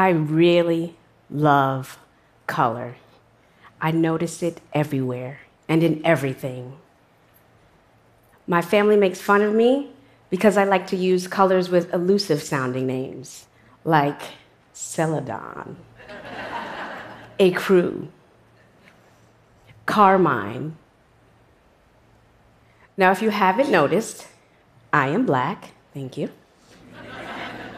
I really love color. I notice it everywhere and in everything. My family makes fun of me because I like to use colors with elusive sounding names, like Celadon, Ecru, Carmine. Now, if you haven't noticed, I am black. Thank you.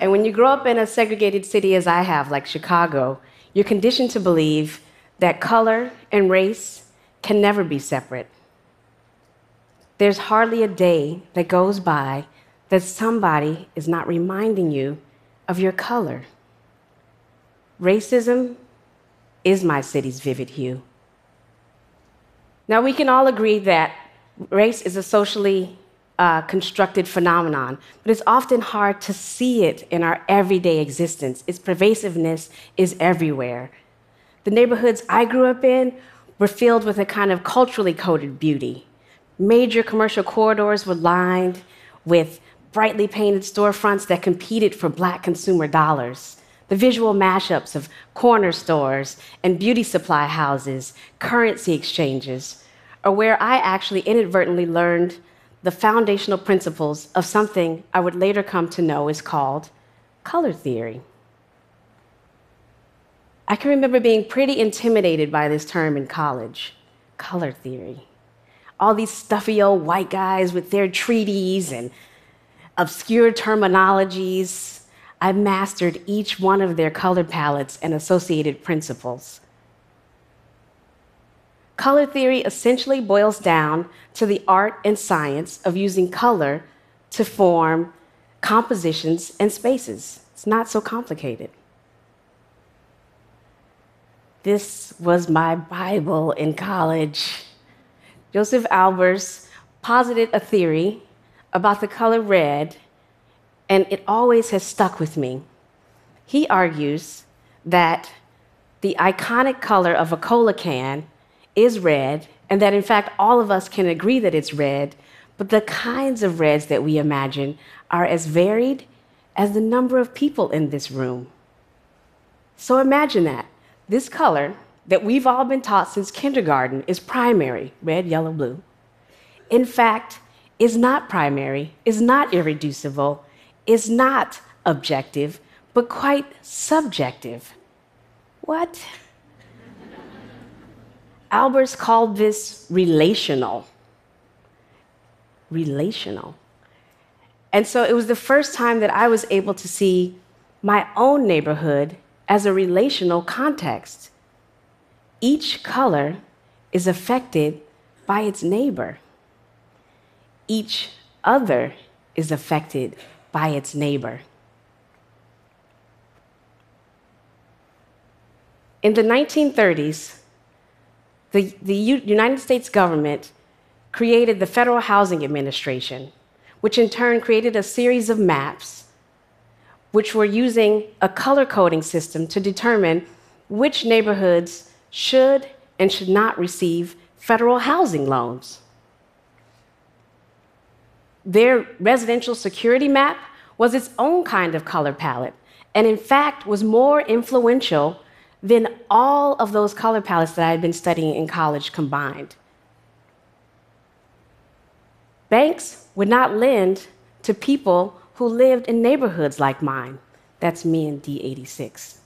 And when you grow up in a segregated city as I have, like Chicago, you're conditioned to believe that color and race can never be separate. There's hardly a day that goes by that somebody is not reminding you of your color. Racism is my city's vivid hue. Now, we can all agree that race is a socially uh, constructed phenomenon, but it's often hard to see it in our everyday existence. Its pervasiveness is everywhere. The neighborhoods I grew up in were filled with a kind of culturally coded beauty. Major commercial corridors were lined with brightly painted storefronts that competed for black consumer dollars. The visual mashups of corner stores and beauty supply houses, currency exchanges, are where I actually inadvertently learned the foundational principles of something I would later come to know is called color theory. I can remember being pretty intimidated by this term in college color theory. All these stuffy old white guys with their treaties and obscure terminologies. I mastered each one of their color palettes and associated principles. Color theory essentially boils down to the art and science of using color to form compositions and spaces. It's not so complicated. This was my Bible in college. Josef Albers posited a theory about the color red, and it always has stuck with me. He argues that the iconic color of a cola can is red, and that in fact all of us can agree that it's red, but the kinds of reds that we imagine are as varied as the number of people in this room. So imagine that. This color that we've all been taught since kindergarten is primary red, yellow, blue. In fact, is not primary, is not irreducible, is not objective, but quite subjective. What? Albers called this relational. Relational. And so it was the first time that I was able to see my own neighborhood as a relational context. Each color is affected by its neighbor. Each other is affected by its neighbor. In the 1930s, the, the U- United States government created the Federal Housing Administration, which in turn created a series of maps which were using a color coding system to determine which neighborhoods should and should not receive federal housing loans. Their residential security map was its own kind of color palette, and in fact was more influential than all of those color palettes that I had been studying in college combined. Banks would not lend to people who lived in neighborhoods like mine. That's me in D86.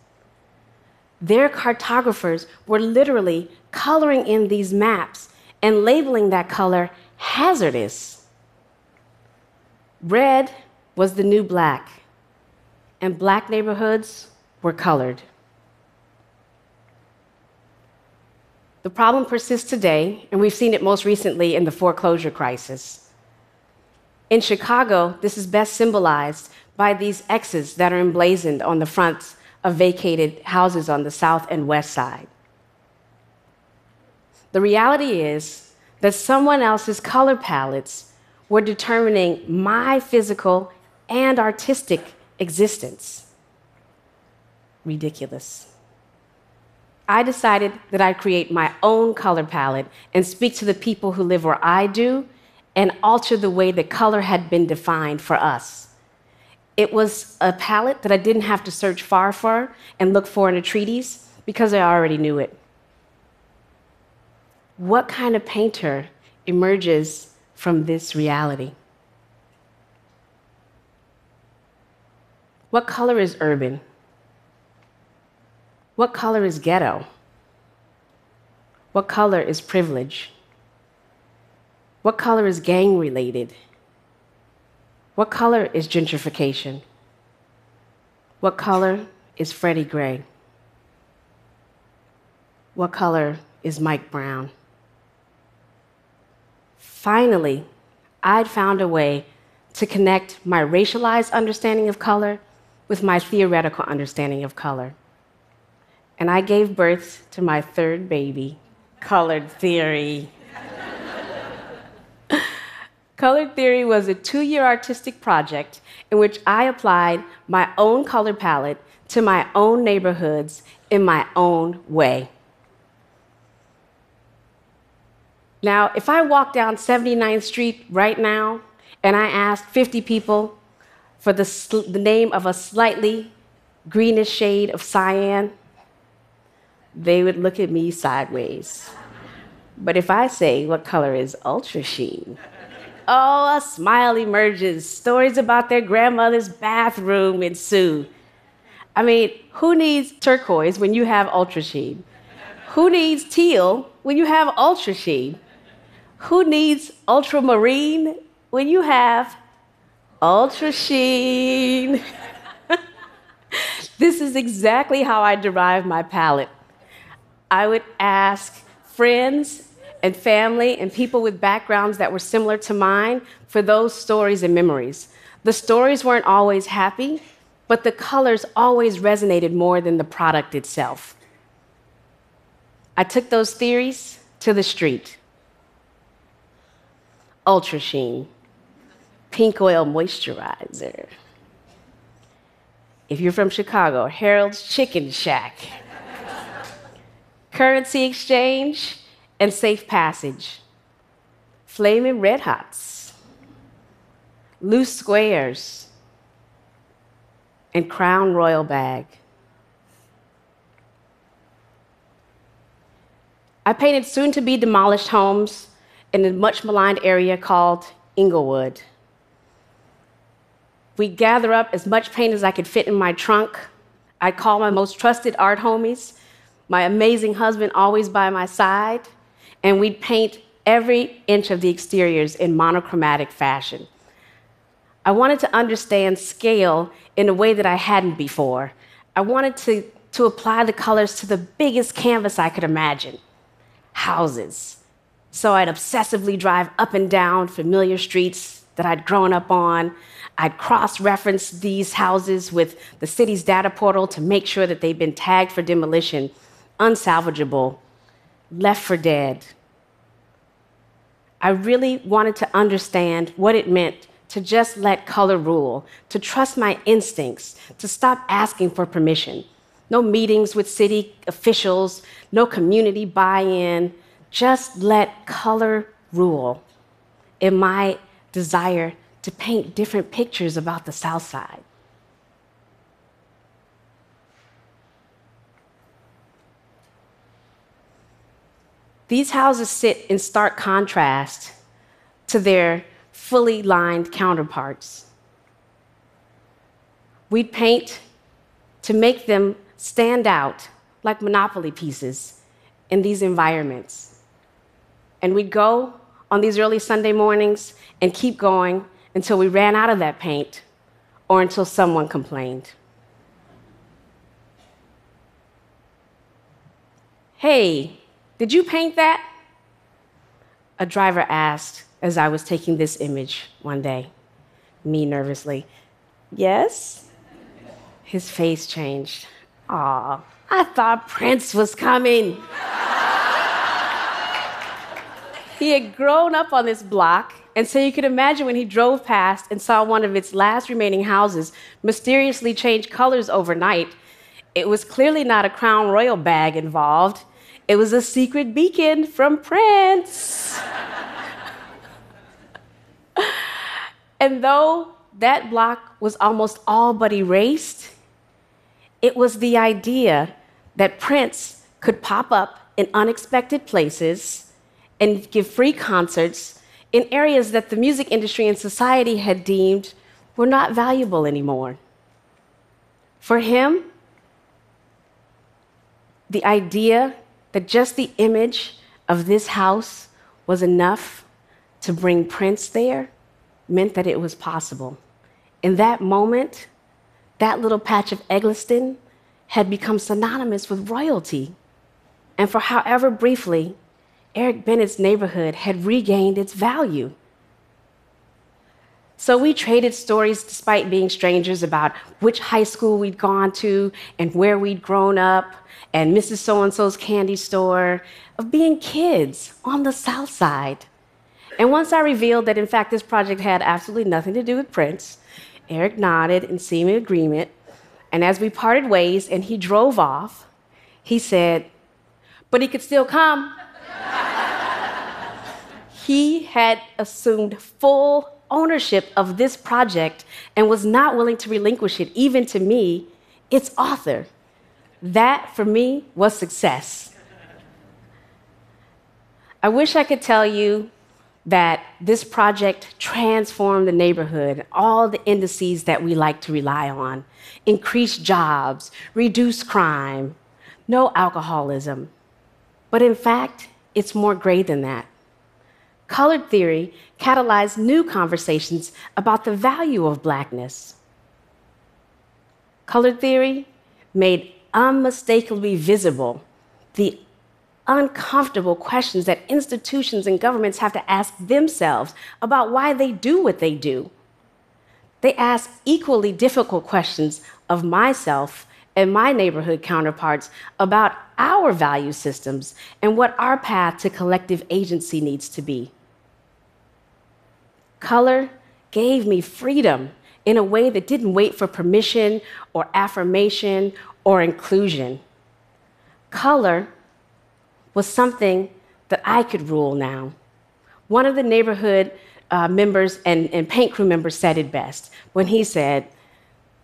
Their cartographers were literally coloring in these maps and labeling that color hazardous. Red was the new black, and black neighborhoods were colored. The problem persists today, and we've seen it most recently in the foreclosure crisis. In Chicago, this is best symbolized by these X's that are emblazoned on the fronts of vacated houses on the south and west side. The reality is that someone else's color palettes were determining my physical and artistic existence. Ridiculous. I decided that I'd create my own color palette and speak to the people who live where I do and alter the way that color had been defined for us. it was a palette that I didn't have to search far for and look for in a treatise because I already knew it. What kind of painter emerges from this reality? What color is urban? What color is ghetto? What color is privilege? What color is gang related? What color is gentrification? What color is Freddie Gray? What color is Mike Brown? Finally, I'd found a way to connect my racialized understanding of color with my theoretical understanding of color. And I gave birth to my third baby, colored theory. Colored Theory was a two year artistic project in which I applied my own color palette to my own neighborhoods in my own way. Now, if I walk down 79th Street right now and I ask 50 people for the, the name of a slightly greenish shade of cyan, they would look at me sideways. But if I say, What color is ultra sheen? Oh, a smile emerges. Stories about their grandmother's bathroom ensue. I mean, who needs turquoise when you have ultra sheen? Who needs teal when you have ultra sheen? Who needs ultramarine when you have ultra sheen? this is exactly how I derive my palette. I would ask friends and family and people with backgrounds that were similar to mine for those stories and memories. The stories weren't always happy, but the colors always resonated more than the product itself. I took those theories to the street. Ultra Sheen, pink oil moisturizer. If you're from Chicago, Harold's Chicken Shack. Currency exchange, and safe passage, flaming red hots, loose squares, and crown royal bag. I painted soon to be demolished homes in a much maligned area called Englewood. We'd gather up as much paint as I could fit in my trunk. I'd call my most trusted art homies, my amazing husband always by my side, and we'd paint every inch of the exteriors in monochromatic fashion. I wanted to understand scale in a way that I hadn't before. I wanted to, to apply the colors to the biggest canvas I could imagine houses. So I'd obsessively drive up and down familiar streets that I'd grown up on. I'd cross reference these houses with the city's data portal to make sure that they'd been tagged for demolition, unsalvageable, left for dead. I really wanted to understand what it meant to just let color rule, to trust my instincts, to stop asking for permission. No meetings with city officials, no community buy in, just let color rule in my desire to paint different pictures about the South Side. These houses sit in stark contrast to their fully lined counterparts. We'd paint to make them stand out like monopoly pieces in these environments. And we'd go on these early Sunday mornings and keep going until we ran out of that paint or until someone complained. Hey, did you paint that? A driver asked as I was taking this image one day, me nervously. Yes? His face changed. Aw, I thought Prince was coming. he had grown up on this block, and so you could imagine when he drove past and saw one of its last remaining houses mysteriously change colors overnight, it was clearly not a Crown Royal bag involved. It was a secret beacon from Prince. and though that block was almost all but erased, it was the idea that Prince could pop up in unexpected places and give free concerts in areas that the music industry and society had deemed were not valuable anymore. For him, the idea that just the image of this house was enough to bring Prince there meant that it was possible. In that moment, that little patch of Eggleston had become synonymous with royalty. And for however briefly, Eric Bennett's neighborhood had regained its value. So we traded stories despite being strangers about which high school we'd gone to and where we'd grown up and Mrs. So and so's candy store, of being kids on the South Side. And once I revealed that, in fact, this project had absolutely nothing to do with Prince, Eric nodded in seeming agreement. And as we parted ways and he drove off, he said, But he could still come. he had assumed full ownership of this project and was not willing to relinquish it, even to me, its author. That, for me, was success. I wish I could tell you that this project transformed the neighborhood, all the indices that we like to rely on increased jobs, reduce crime, no alcoholism. But in fact, it's more gray than that. Colored theory catalyzed new conversations about the value of blackness. Colored theory made unmistakably visible the uncomfortable questions that institutions and governments have to ask themselves about why they do what they do. They ask equally difficult questions of myself and my neighborhood counterparts about our value systems and what our path to collective agency needs to be. Color gave me freedom in a way that didn't wait for permission or affirmation or inclusion. Color was something that I could rule now. One of the neighborhood uh, members and, and paint crew members said it best when he said,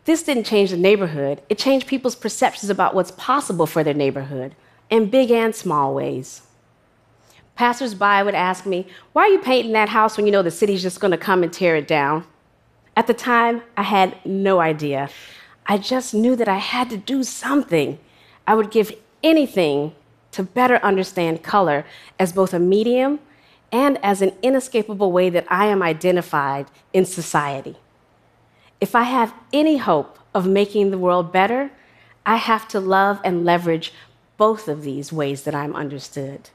This didn't change the neighborhood, it changed people's perceptions about what's possible for their neighborhood in big and small ways. Passersby would ask me, Why are you painting that house when you know the city's just going to come and tear it down? At the time, I had no idea. I just knew that I had to do something. I would give anything to better understand color as both a medium and as an inescapable way that I am identified in society. If I have any hope of making the world better, I have to love and leverage both of these ways that I'm understood.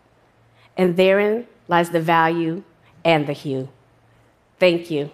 And therein lies the value and the hue. Thank you.